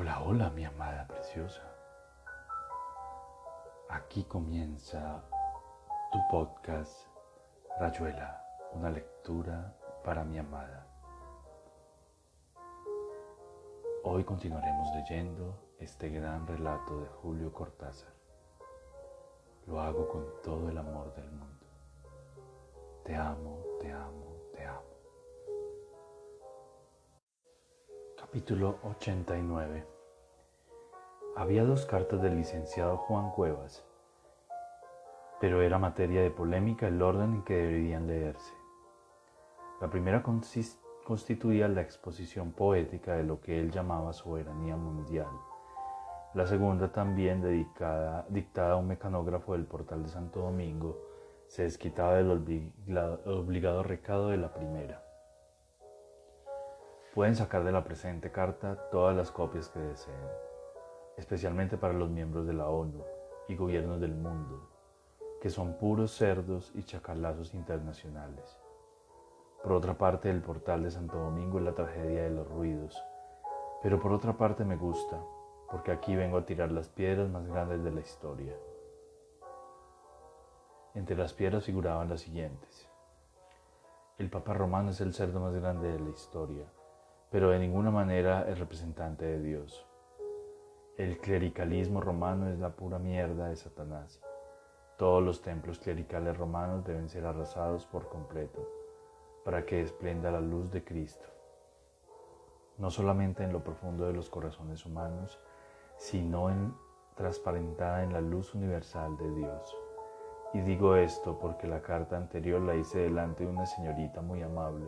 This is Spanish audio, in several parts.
Hola, hola, mi amada preciosa. Aquí comienza tu podcast Rayuela, una lectura para mi amada. Hoy continuaremos leyendo este gran relato de Julio Cortázar. Lo hago con todo el amor del mundo. Te amo, te amo, Capítulo 89 Había dos cartas del licenciado Juan Cuevas, pero era materia de polémica el orden en que deberían leerse. La primera constituía la exposición poética de lo que él llamaba soberanía mundial. La segunda, también dedicada, dictada a un mecanógrafo del portal de Santo Domingo, se desquitaba del obligado recado de la primera. Pueden sacar de la presente carta todas las copias que deseen, especialmente para los miembros de la ONU y gobiernos del mundo, que son puros cerdos y chacalazos internacionales. Por otra parte, el portal de Santo Domingo es la tragedia de los ruidos, pero por otra parte me gusta, porque aquí vengo a tirar las piedras más grandes de la historia. Entre las piedras figuraban las siguientes. El Papa Romano es el cerdo más grande de la historia pero de ninguna manera es representante de Dios. El clericalismo romano es la pura mierda de Satanás. Todos los templos clericales romanos deben ser arrasados por completo para que esplenda la luz de Cristo, no solamente en lo profundo de los corazones humanos, sino en transparentada en la luz universal de Dios. Y digo esto porque la carta anterior la hice delante de una señorita muy amable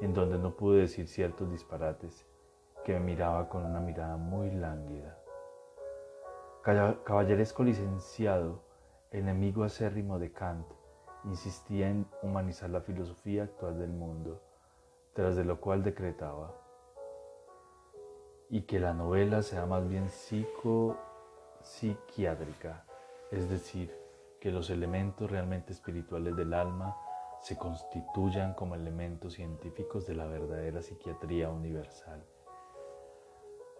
en donde no pude decir ciertos disparates, que me miraba con una mirada muy lánguida. Caballeresco licenciado, enemigo acérrimo de Kant, insistía en humanizar la filosofía actual del mundo, tras de lo cual decretaba, y que la novela sea más bien psico-psiquiátrica, es decir, que los elementos realmente espirituales del alma se constituyan como elementos científicos de la verdadera psiquiatría universal,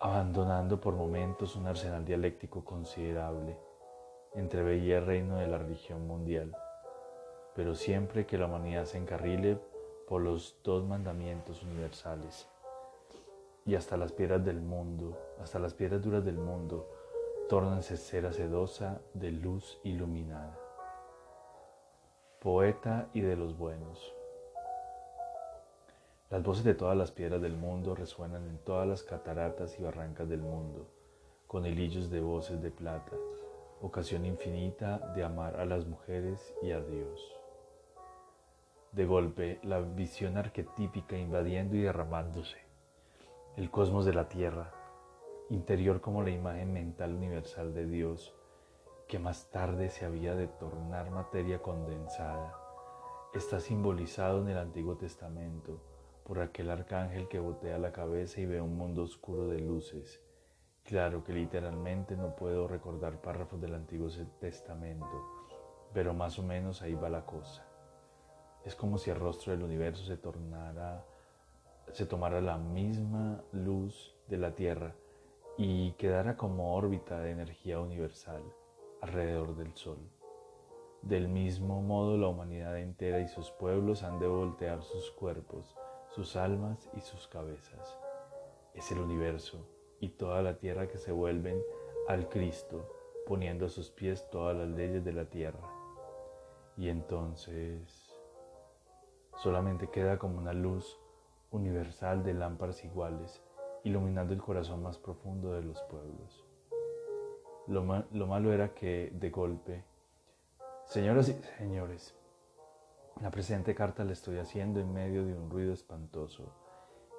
abandonando por momentos un arsenal dialéctico considerable, entreveía el reino de la religión mundial, pero siempre que la humanidad se encarrile por los dos mandamientos universales, y hasta las piedras del mundo, hasta las piedras duras del mundo, tórnanse cera sedosa de luz iluminada poeta y de los buenos. Las voces de todas las piedras del mundo resuenan en todas las cataratas y barrancas del mundo, con hilillos de voces de plata, ocasión infinita de amar a las mujeres y a Dios. De golpe, la visión arquetípica invadiendo y derramándose, el cosmos de la tierra, interior como la imagen mental universal de Dios, que más tarde se había de tornar materia condensada, está simbolizado en el Antiguo Testamento por aquel arcángel que botea la cabeza y ve un mundo oscuro de luces. Claro que literalmente no puedo recordar párrafos del Antiguo Testamento, pero más o menos ahí va la cosa. Es como si el rostro del universo se tornara, se tomara la misma luz de la Tierra y quedara como órbita de energía universal alrededor del sol. Del mismo modo la humanidad entera y sus pueblos han de voltear sus cuerpos, sus almas y sus cabezas. Es el universo y toda la tierra que se vuelven al Cristo, poniendo a sus pies todas las leyes de la tierra. Y entonces solamente queda como una luz universal de lámparas iguales, iluminando el corazón más profundo de los pueblos. Lo, malo era que de golpe, señoras y señores, la presente carta la estoy haciendo en medio de un ruido espantoso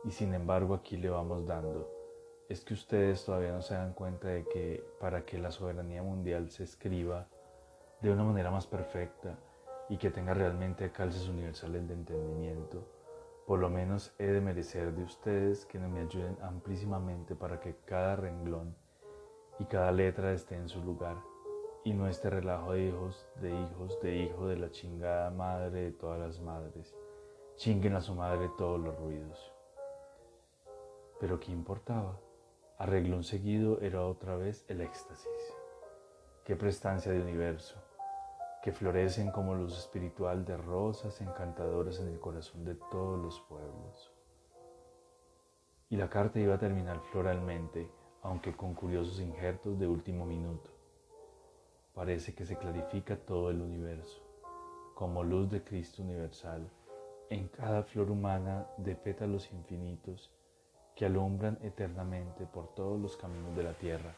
y sin embargo aquí le vamos dando. Es que ustedes todavía no se dan cuenta de que para que la soberanía mundial se escriba de una manera más perfecta y que tenga realmente calces universales de entendimiento, por lo menos he de merecer de ustedes que me ayuden amplísimamente para que cada renglón y cada letra esté en su lugar y no este relajo de hijos, de hijos, de hijo de la chingada madre de todas las madres. Chinguen a su madre todos los ruidos. Pero ¿qué importaba? Arreglón seguido era otra vez el éxtasis. Qué prestancia de universo, que florecen como luz espiritual de rosas encantadoras en el corazón de todos los pueblos. Y la carta iba a terminar floralmente, aunque con curiosos injertos de último minuto. Parece que se clarifica todo el universo, como luz de Cristo universal, en cada flor humana de pétalos infinitos que alumbran eternamente por todos los caminos de la tierra.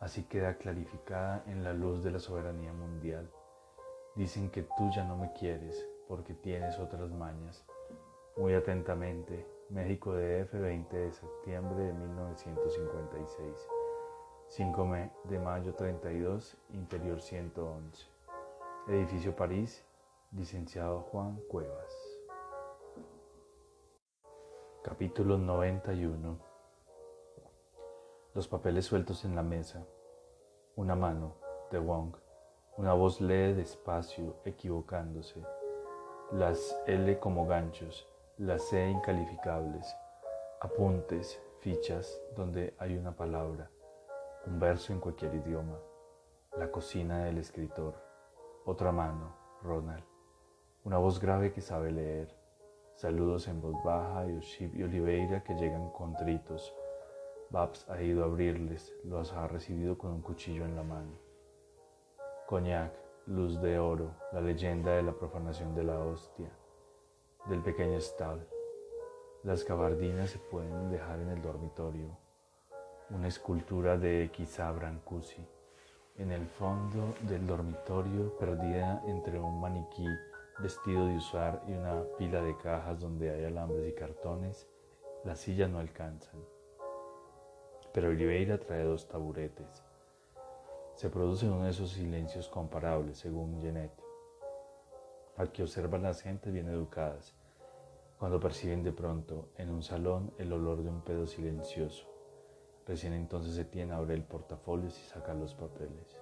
Así queda clarificada en la luz de la soberanía mundial. Dicen que tú ya no me quieres porque tienes otras mañas. Muy atentamente, México DF 20 de septiembre de 1956. 5 de mayo 32, interior 111. Edificio París, licenciado Juan Cuevas. Capítulo 91 Los papeles sueltos en la mesa. Una mano, de Wong. Una voz lee despacio, equivocándose. Las L como ganchos, las C incalificables. Apuntes, fichas, donde hay una palabra. Un verso en cualquier idioma. La cocina del escritor. Otra mano, Ronald. Una voz grave que sabe leer Saludos en voz baja y Oship y Oliveira que llegan contritos. Babs ha ido a abrirles, los ha recibido con un cuchillo en la mano. Coñac, luz de oro, la leyenda de la profanación de la hostia, del pequeño stall. Las gabardinas se pueden dejar en el dormitorio. Una escultura de Kizá Brancusi. En el fondo del dormitorio, perdida entre un maniquí vestido de usar y una pila de cajas donde hay alambres y cartones, las sillas no alcanzan. Pero Oliveira trae dos taburetes. Se produce uno de esos silencios comparables, según Jeanette, al que observan las gentes bien educadas, cuando perciben de pronto en un salón el olor de un pedo silencioso. Recién entonces Etienne abre el portafolio y saca los papeles.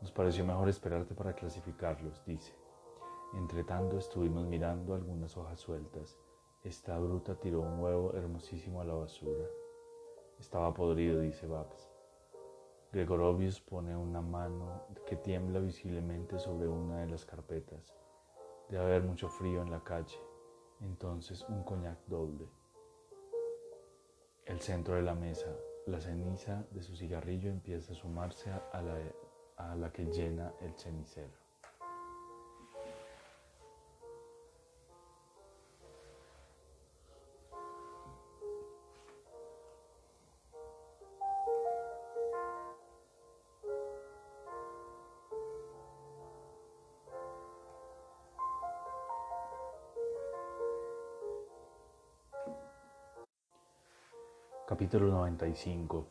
Nos pareció mejor esperarte para clasificarlos, dice. Entre tanto estuvimos mirando algunas hojas sueltas. Esta bruta tiró un huevo hermosísimo a la basura. Estaba podrido, dice Babs. Gregorovius pone una mano que tiembla visiblemente sobre una de las carpetas. Debe haber mucho frío en la calle. Entonces un coñac doble. El centro de la mesa, la ceniza de su cigarrillo empieza a sumarse a la, a la que llena el cenicero. Capítulo 95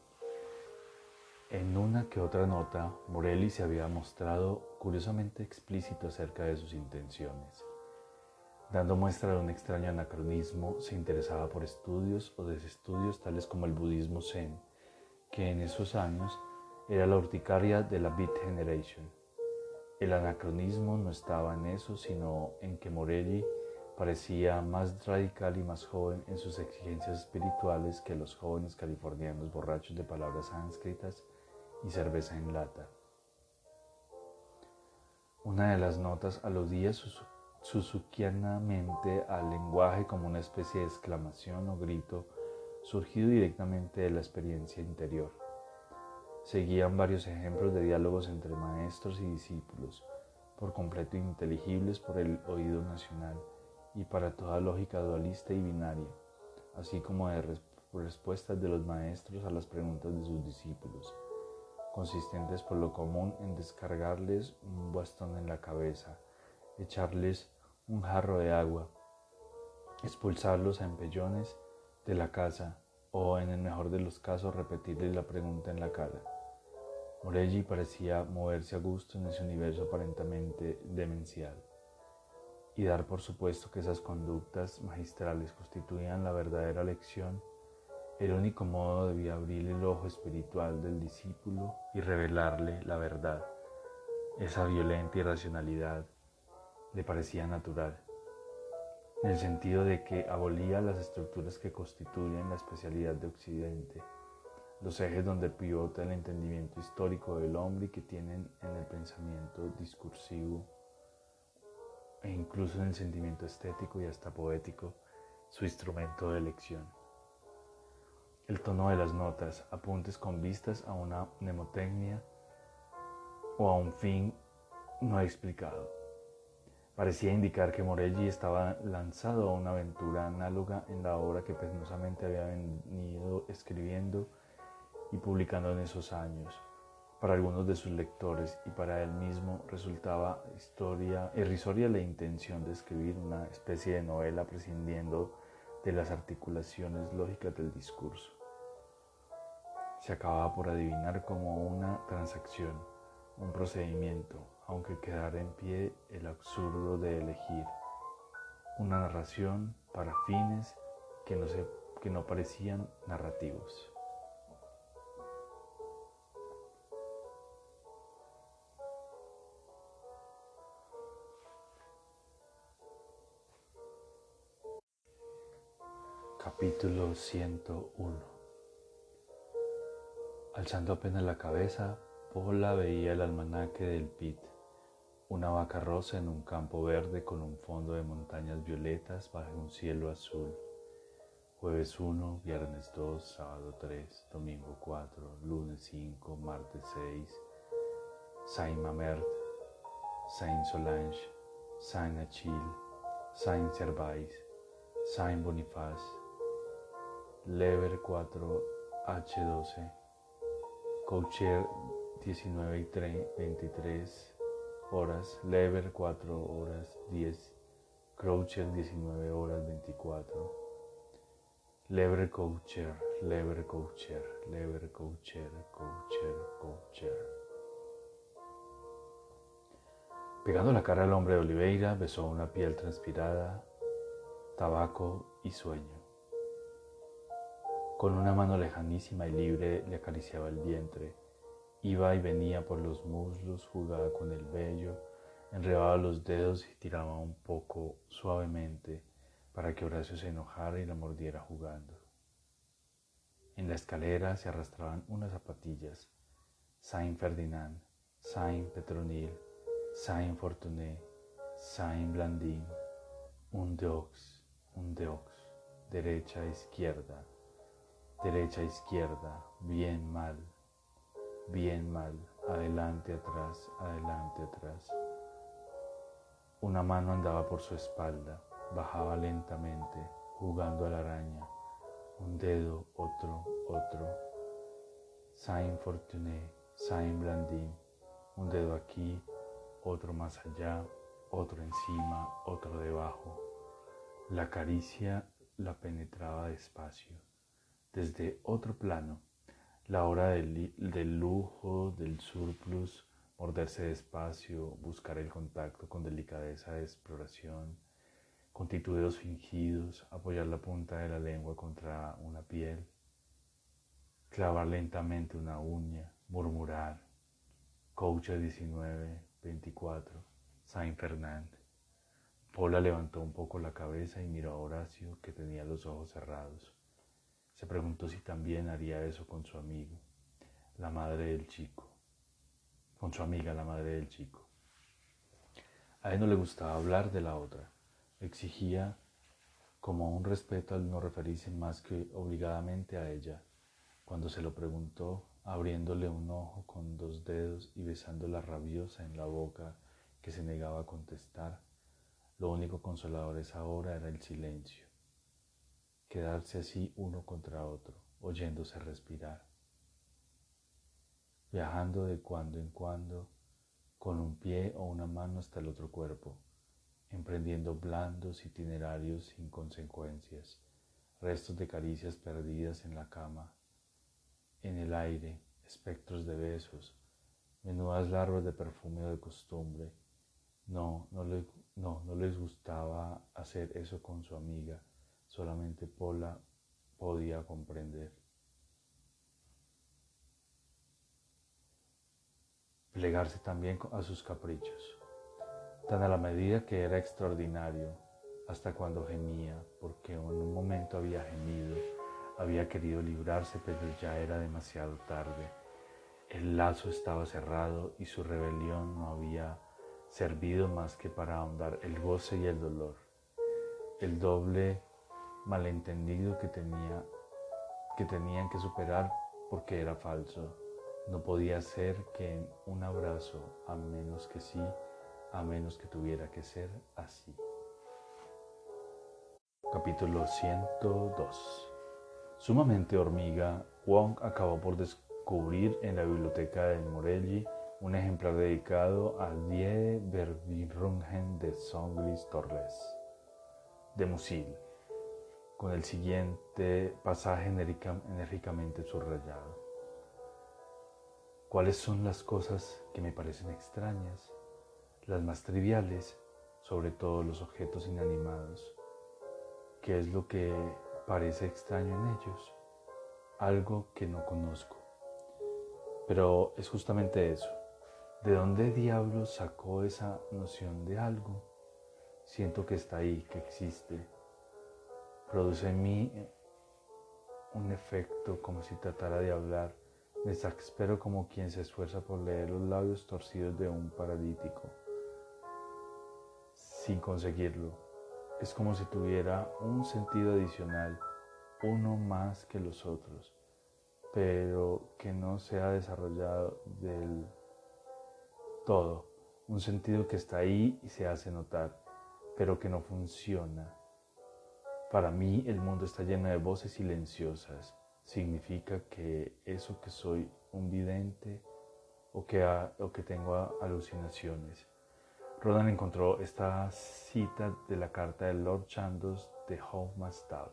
En una que otra nota, Morelli se había mostrado curiosamente explícito acerca de sus intenciones. Dando muestra de un extraño anacronismo, se interesaba por estudios o desestudios tales como el budismo zen, que en esos años era la urticaria de la Beat Generation. El anacronismo no estaba en eso, sino en que Morelli parecía más radical y más joven en sus exigencias espirituales que los jóvenes californianos borrachos de palabras sánscritas y cerveza en lata. Una de las notas aludía suzukianamente al lenguaje como una especie de exclamación o grito surgido directamente de la experiencia interior. Seguían varios ejemplos de diálogos entre maestros y discípulos, por completo ininteligibles por el oído nacional y para toda lógica dualista y binaria, así como de respuestas de los maestros a las preguntas de sus discípulos, consistentes por lo común en descargarles un bastón en la cabeza, echarles un jarro de agua, expulsarlos a empellones de la casa o, en el mejor de los casos, repetirles la pregunta en la cara. Morelli parecía moverse a gusto en ese universo aparentemente demencial y dar por supuesto que esas conductas magistrales constituían la verdadera lección, el único modo debía abrir el ojo espiritual del discípulo y revelarle la verdad. Esa violenta irracionalidad le parecía natural. en el sentido de que abolía las estructuras que constituyen la especialidad de Occidente, los ejes donde pivota el entendimiento histórico del hombre y que tienen en el pensamiento discursivo e incluso en el sentimiento estético y hasta poético su instrumento de elección. El tono de las notas, apuntes con vistas a una mnemotecnia o a un fin no explicado. Parecía indicar que Morelli estaba lanzado a una aventura análoga en la obra que penosamente había venido escribiendo y publicando en esos años. Para algunos de sus lectores y para él mismo resultaba historia irrisoria la intención de escribir una especie de novela prescindiendo de las articulaciones lógicas del discurso. Se acababa por adivinar como una transacción, un procedimiento, aunque quedara en pie el absurdo de elegir una narración para fines que no, se, que no parecían narrativos. Capítulo 101 Alzando apenas la cabeza, Pola veía el almanaque del Pit, una vaca rosa en un campo verde con un fondo de montañas violetas bajo un cielo azul. Jueves 1, viernes 2, sábado 3, domingo 4, lunes 5, martes 6, Saint Mamert, Saint Solange, Saint Achille, Saint Servais, Saint Boniface, Lever 4H12, Coacher 19 y 23 horas, Lever 4 horas 10, Croucher 19 horas 24, Lever Coacher, Lever Coacher, Lever Coacher, Coacher, Coacher. Pegando la cara al hombre de Oliveira, besó una piel transpirada, tabaco y sueño. Con una mano lejanísima y libre le acariciaba el vientre. Iba y venía por los muslos, jugaba con el vello, enredaba los dedos y tiraba un poco suavemente para que Horacio se enojara y la mordiera jugando. En la escalera se arrastraban unas zapatillas. Saint Ferdinand, Saint Petronil, Saint Fortuné, Saint Blandin, un deux, un deux, derecha, izquierda, derecha, izquierda, bien, mal, bien, mal, adelante, atrás, adelante, atrás. Una mano andaba por su espalda, bajaba lentamente, jugando a la araña. Un dedo, otro, otro. Saint Fortuné, Saint Blandin. Un dedo aquí, otro más allá, otro encima, otro debajo. La caricia la penetraba despacio desde otro plano, la hora del, lujo, del surplus, morderse despacio, buscar el contacto con delicadeza de exploración, con titubeos fingidos, apoyar la punta de la lengua contra una piel, clavar lentamente una uña, murmurar, Coucha 19, 24, Saint Fernand. Paula levantó un poco la cabeza y miró a Horacio, que tenía los ojos cerrados. Se preguntó si también haría eso con su amigo, la madre del chico, con su amiga, la madre del chico. A él no le gustaba hablar de la otra, exigía como un respeto al no referirse más que obligadamente a ella. Cuando se lo preguntó, abriéndole un ojo con dos dedos y besándola rabiosa en la boca que se negaba a contestar, lo único consolador esa hora era el silencio quedarse así uno contra otro, oyéndose respirar, viajando de cuando en cuando con un pie o una mano hasta el otro cuerpo, emprendiendo blandos itinerarios sin consecuencias, restos de caricias perdidas en la cama, en el aire, espectros de besos, menudas larvas de perfume de costumbre. No, no, no, no les gustaba hacer eso con su amiga, solamente Pola podía comprender. Plegarse también a sus caprichos, tan a la medida que era extraordinario, hasta cuando gemía, porque en un momento había gemido, había querido librarse, pero ya era demasiado tarde. El lazo estaba cerrado y su rebelión no había servido más que para ahondar el goce y el dolor. El doble malentendido que, tenía, que tenían que superar porque era falso. No podía ser que un abrazo, a menos que sí, a menos que tuviera que ser así. Capítulo 102 Sumamente hormiga, Wong acabó por descubrir en la biblioteca de Morelli un ejemplar dedicado a Die Verbirungen de Songlis Torres, de Musil, con el siguiente pasaje enérgicamente subrayado. ¿Cuáles son las cosas que me parecen extrañas? Las más triviales, sobre todo los objetos inanimados. ¿Qué es lo que parece extraño en ellos? Algo que no conozco. Pero es justamente eso. ¿De dónde diablos sacó esa noción de algo? Siento que está ahí, que existe. Produce en mí un efecto como si tratara de hablar me exaspero como quien se esfuerza por leer los labios torcidos de un paralítico, sin conseguirlo. Es como si tuviera un sentido adicional, uno más que los otros, pero que no se ha desarrollado del todo. Un sentido que está ahí y se hace notar, pero que no funciona. Para mí el mundo está lleno de voces silenciosas, significa que eso que soy un vidente o que, que tengo alucinaciones. Rodan encontró esta cita de la carta de Lord Chandos de Hofmannsthal,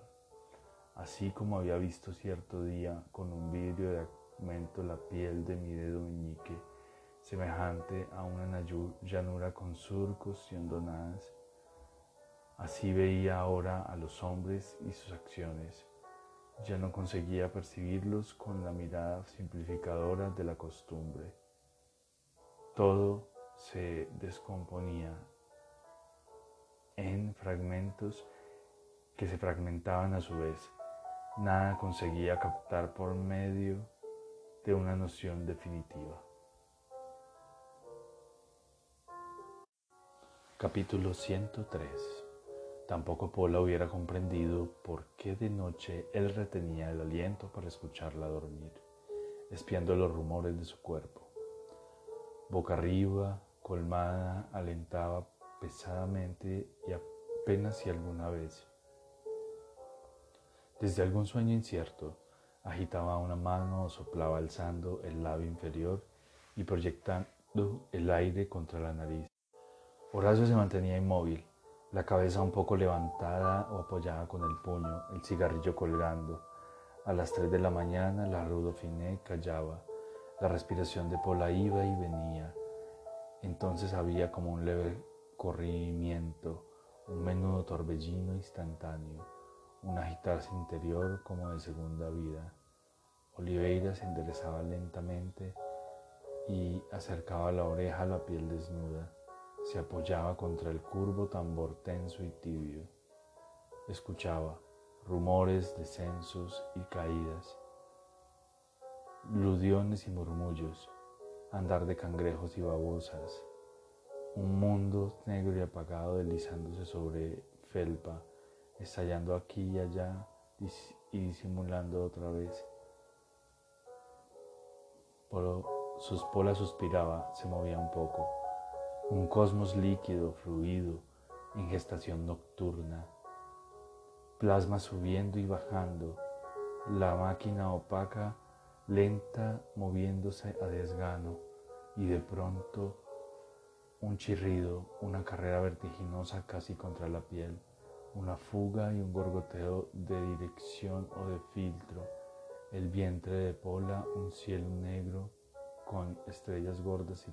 así como había visto cierto día con un vidrio de aumento la piel de mi dedo meñique, semejante a una llanura con surcos y hondonadas. Así veía ahora a los hombres y sus acciones ya no conseguía percibirlos con la mirada simplificadora de la costumbre. Todo se descomponía en fragmentos que se fragmentaban a su vez. Nada conseguía captar por medio de una noción definitiva. Capítulo 103 Tampoco Paula hubiera comprendido por qué de noche él retenía el aliento para escucharla dormir, espiando los rumores de su cuerpo. Boca arriba, colmada, alentaba pesadamente y apenas si alguna vez. Desde algún sueño incierto, agitaba una mano o soplaba alzando el labio inferior y proyectando el aire contra la nariz. Horacio se mantenía inmóvil, la cabeza un poco levantada o apoyada con el puño, el cigarrillo colgando. A las tres de la mañana la Rudofiné callaba, la respiración de Pola iba y venía. Entonces había como un leve corrimiento, un menudo torbellino instantáneo, un agitarse interior como de segunda vida. Oliveira se enderezaba lentamente y acercaba la oreja a la piel desnuda se apoyaba contra el curvo tambor tenso y tibio. Escuchaba rumores, descensos y caídas, ludiones y murmullos, andar de cangrejos y babosas, un mundo negro y apagado deslizándose sobre felpa, estallando aquí y allá y disimulando otra vez. Sus polas suspiraba, se movía un poco un cosmos líquido, fluido, en gestación nocturna, plasma subiendo y bajando, la máquina opaca, lenta, moviéndose a desgano, y de pronto un chirrido, una carrera vertiginosa casi contra la piel, una fuga y un gorgoteo de dirección o de filtro, el vientre de Pola, un cielo negro, con estrellas gordas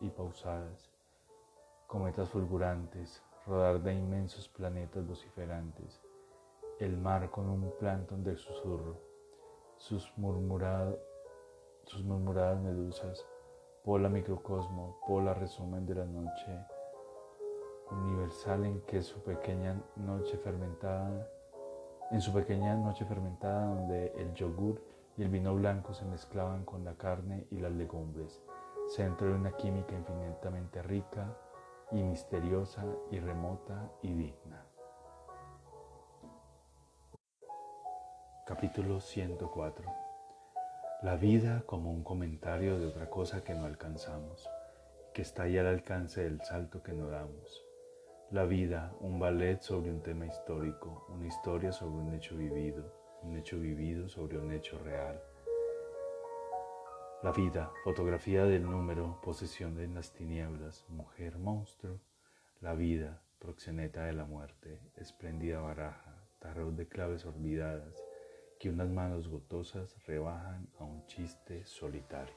y, pausadas, cometas fulgurantes, rodar de inmensos planetas vociferantes, el mar con un plancton del susurro, sus, sus murmuradas medusas, pola microcosmo, pola resumen de la noche, universal en que su pequeña noche fermentada, en su pequeña noche fermentada donde el yogur y el vino blanco se mezclaban con la carne y las legumbres, centro de una química infinitamente rica y misteriosa y remota y digna. Capítulo 104 La vida como un comentario de otra cosa que no alcanzamos, que está ahí al alcance del salto que no damos. La vida, un ballet sobre un tema histórico, una historia sobre un hecho vivido, un hecho vivido sobre un hecho real. La vida, fotografía del número, posesión de las tinieblas, mujer monstruo. La vida, proxeneta de la muerte, espléndida baraja, tarot de claves olvidadas, que unas manos gotosas rebajan a un chiste solitario.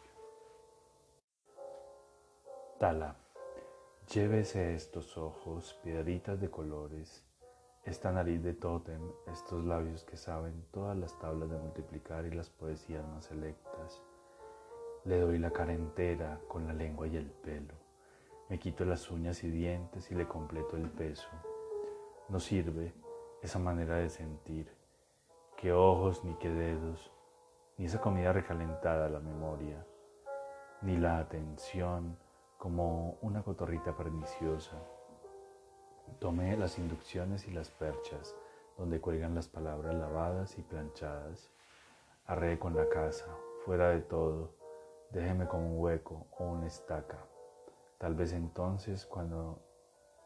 Tala, llévese estos ojos, piedritas de colores, esta nariz de tótem, estos labios que saben todas las tablas de multiplicar y las poesías más selectas. Le doy la cara entera con la lengua y el pelo. Me quito las uñas y dientes y le completo el peso. No sirve esa manera de sentir que ojos ni que dedos, ni esa comida recalentada a la memoria, ni la atención como una cotorrita perniciosa. Tomé las inducciones y las perchas, donde cuelgan las palabras lavadas y planchadas. Arré con la casa, fuera de todo, déjeme como un hueco o una estaca. Tal vez entonces, cuando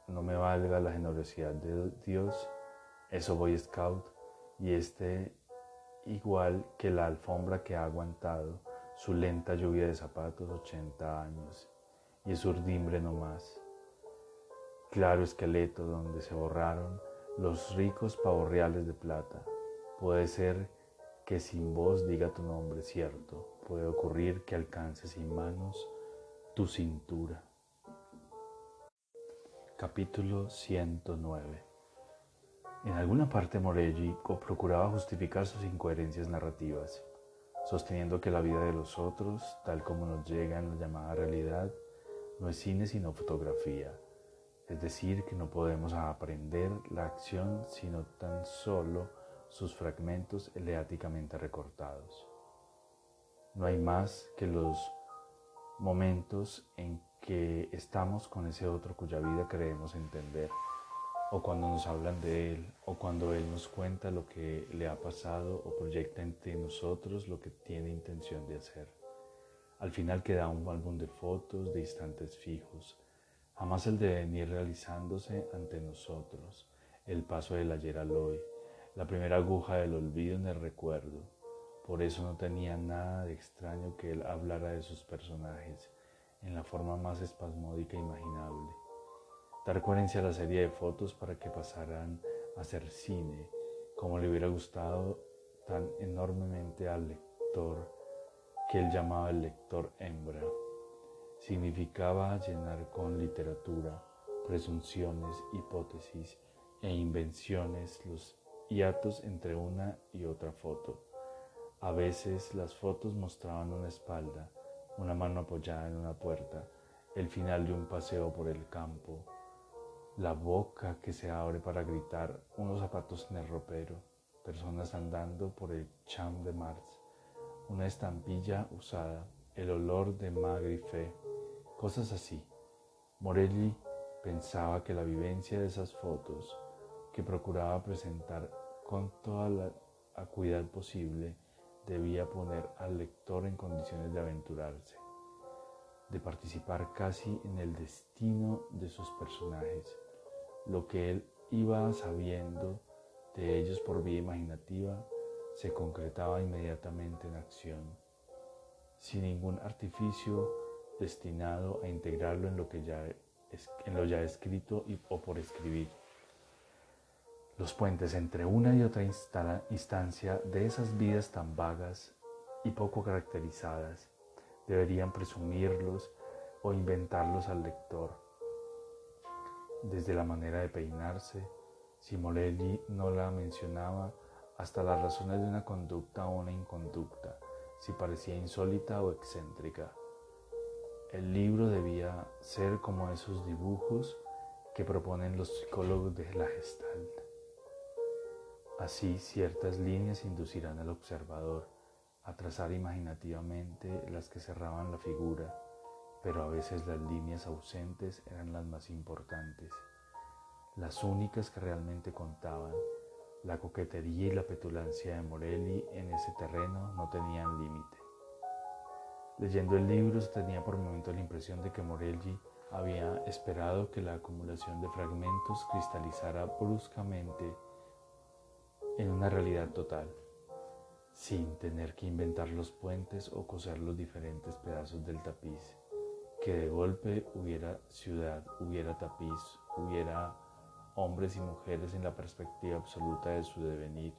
no me valga la generosidad de Dios, eso voy scout y este igual que la alfombra que ha aguantado su lenta lluvia de zapatos 80 años y es urdimbre no más. Claro esqueleto donde se borraron los ricos pavorreales de plata. Puede ser que sin voz diga tu nombre, cierto. Puede ocurrir que alcance sin manos tu cintura. Capítulo 109 en alguna parte Morelli procuraba justificar sus incoherencias narrativas, sosteniendo que la vida de los otros, tal como nos llega en la llamada realidad, no es cine sino fotografía, es decir, que no podemos aprender la acción sino tan solo sus fragmentos eleáticamente recortados. No hay más que los momentos en que estamos con ese otro cuya vida creemos entender o cuando nos hablan de Él, o cuando Él nos cuenta lo que le ha pasado o proyecta entre nosotros lo que tiene intención de hacer. Al final queda un álbum de fotos de instantes fijos, jamás el de venir realizándose ante nosotros, el paso del ayer al hoy, la primera aguja del olvido en el recuerdo. Por eso no tenía nada de extraño que Él hablara de sus personajes en la forma más espasmódica imaginable dar coherencia a la serie de fotos para que pasaran a ser cine, como le hubiera gustado tan enormemente al lector que él llamaba el lector hembra. Significaba llenar con literatura, presunciones, hipótesis e invenciones los hiatos entre una y otra foto. A veces las fotos mostraban una espalda, una mano apoyada en una puerta, el final de un paseo por el campo, la boca que se abre para gritar, unos zapatos en el ropero, personas andando por el Champ de Mars, una estampilla usada, el olor de Magrife, cosas así. Morelli pensaba que la vivencia de esas fotos, que procuraba presentar con toda la acuidad posible, debía poner al lector en condiciones de aventurarse, de participar casi en el destino de sus personajes lo que él iba sabiendo de ellos por vía imaginativa se concretaba inmediatamente en acción, sin ningún artificio destinado a integrarlo en lo, que ya, en lo ya escrito o por escribir. Los puentes entre una y otra instancia de esas vidas tan vagas y poco caracterizadas deberían presumirlos o inventarlos al lector desde la manera de peinarse, si Morelli no la mencionaba, hasta las razones de una conducta o una inconducta, si parecía insólita o excéntrica. El libro debía ser como esos dibujos que proponen los psicólogos de la Gestalt. Así, ciertas líneas inducirán al observador a trazar imaginativamente las que cerraban la figura, pero a veces las líneas ausentes eran las más importantes, las únicas que realmente contaban. La coquetería y la petulancia de Morelli en ese terreno no tenían límite. Leyendo el libro se tenía por momento la impresión de que Morelli había esperado que la acumulación de fragmentos cristalizara bruscamente en una realidad total, sin tener que inventar los puentes o coser los diferentes pedazos del tapiz, que de golpe hubiera ciudad, hubiera tapiz, hubiera hombres y mujeres en la perspectiva absoluta de su devenir,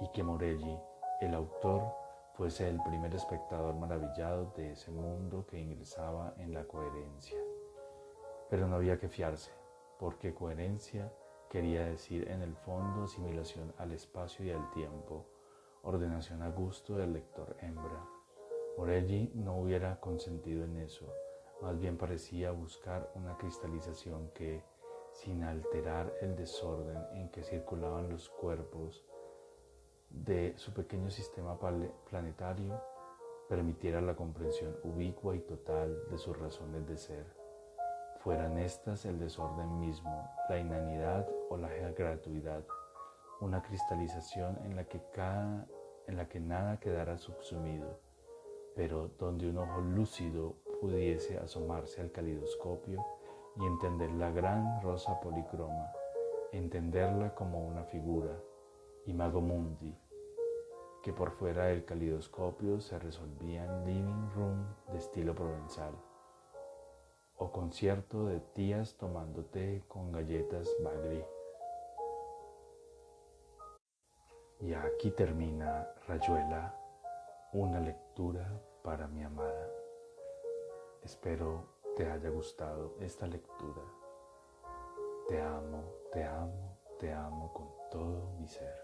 y que Morelli, el autor, fuese el primer espectador maravillado de ese mundo que ingresaba en la coherencia. Pero no había que fiarse, porque coherencia quería decir en el fondo asimilación al espacio y al tiempo, ordenación a gusto del lector hembra. Morelli no hubiera consentido en eso, más bien parecía buscar una cristalización que, sin alterar el desorden en que circulaban los cuerpos de su pequeño sistema planetario, permitiera la comprensión ubicua y total de sus razones de ser. Fueran estas el desorden mismo, la inanidad o la gratuidad, una cristalización en la que, cada, en la que nada quedara subsumido, pero donde un ojo lúcido pudiese asomarse al calidoscopio y entender la gran rosa policroma, entenderla como una figura, imago mundi, que por fuera del calidoscopio se resolvía en living room de estilo provenzal o concierto de tías tomando té con galletas bagri. Y aquí termina Rayuela, una lectura para mi amada. Espero te haya gustado esta lectura. Te amo, te amo, te amo con todo mi ser.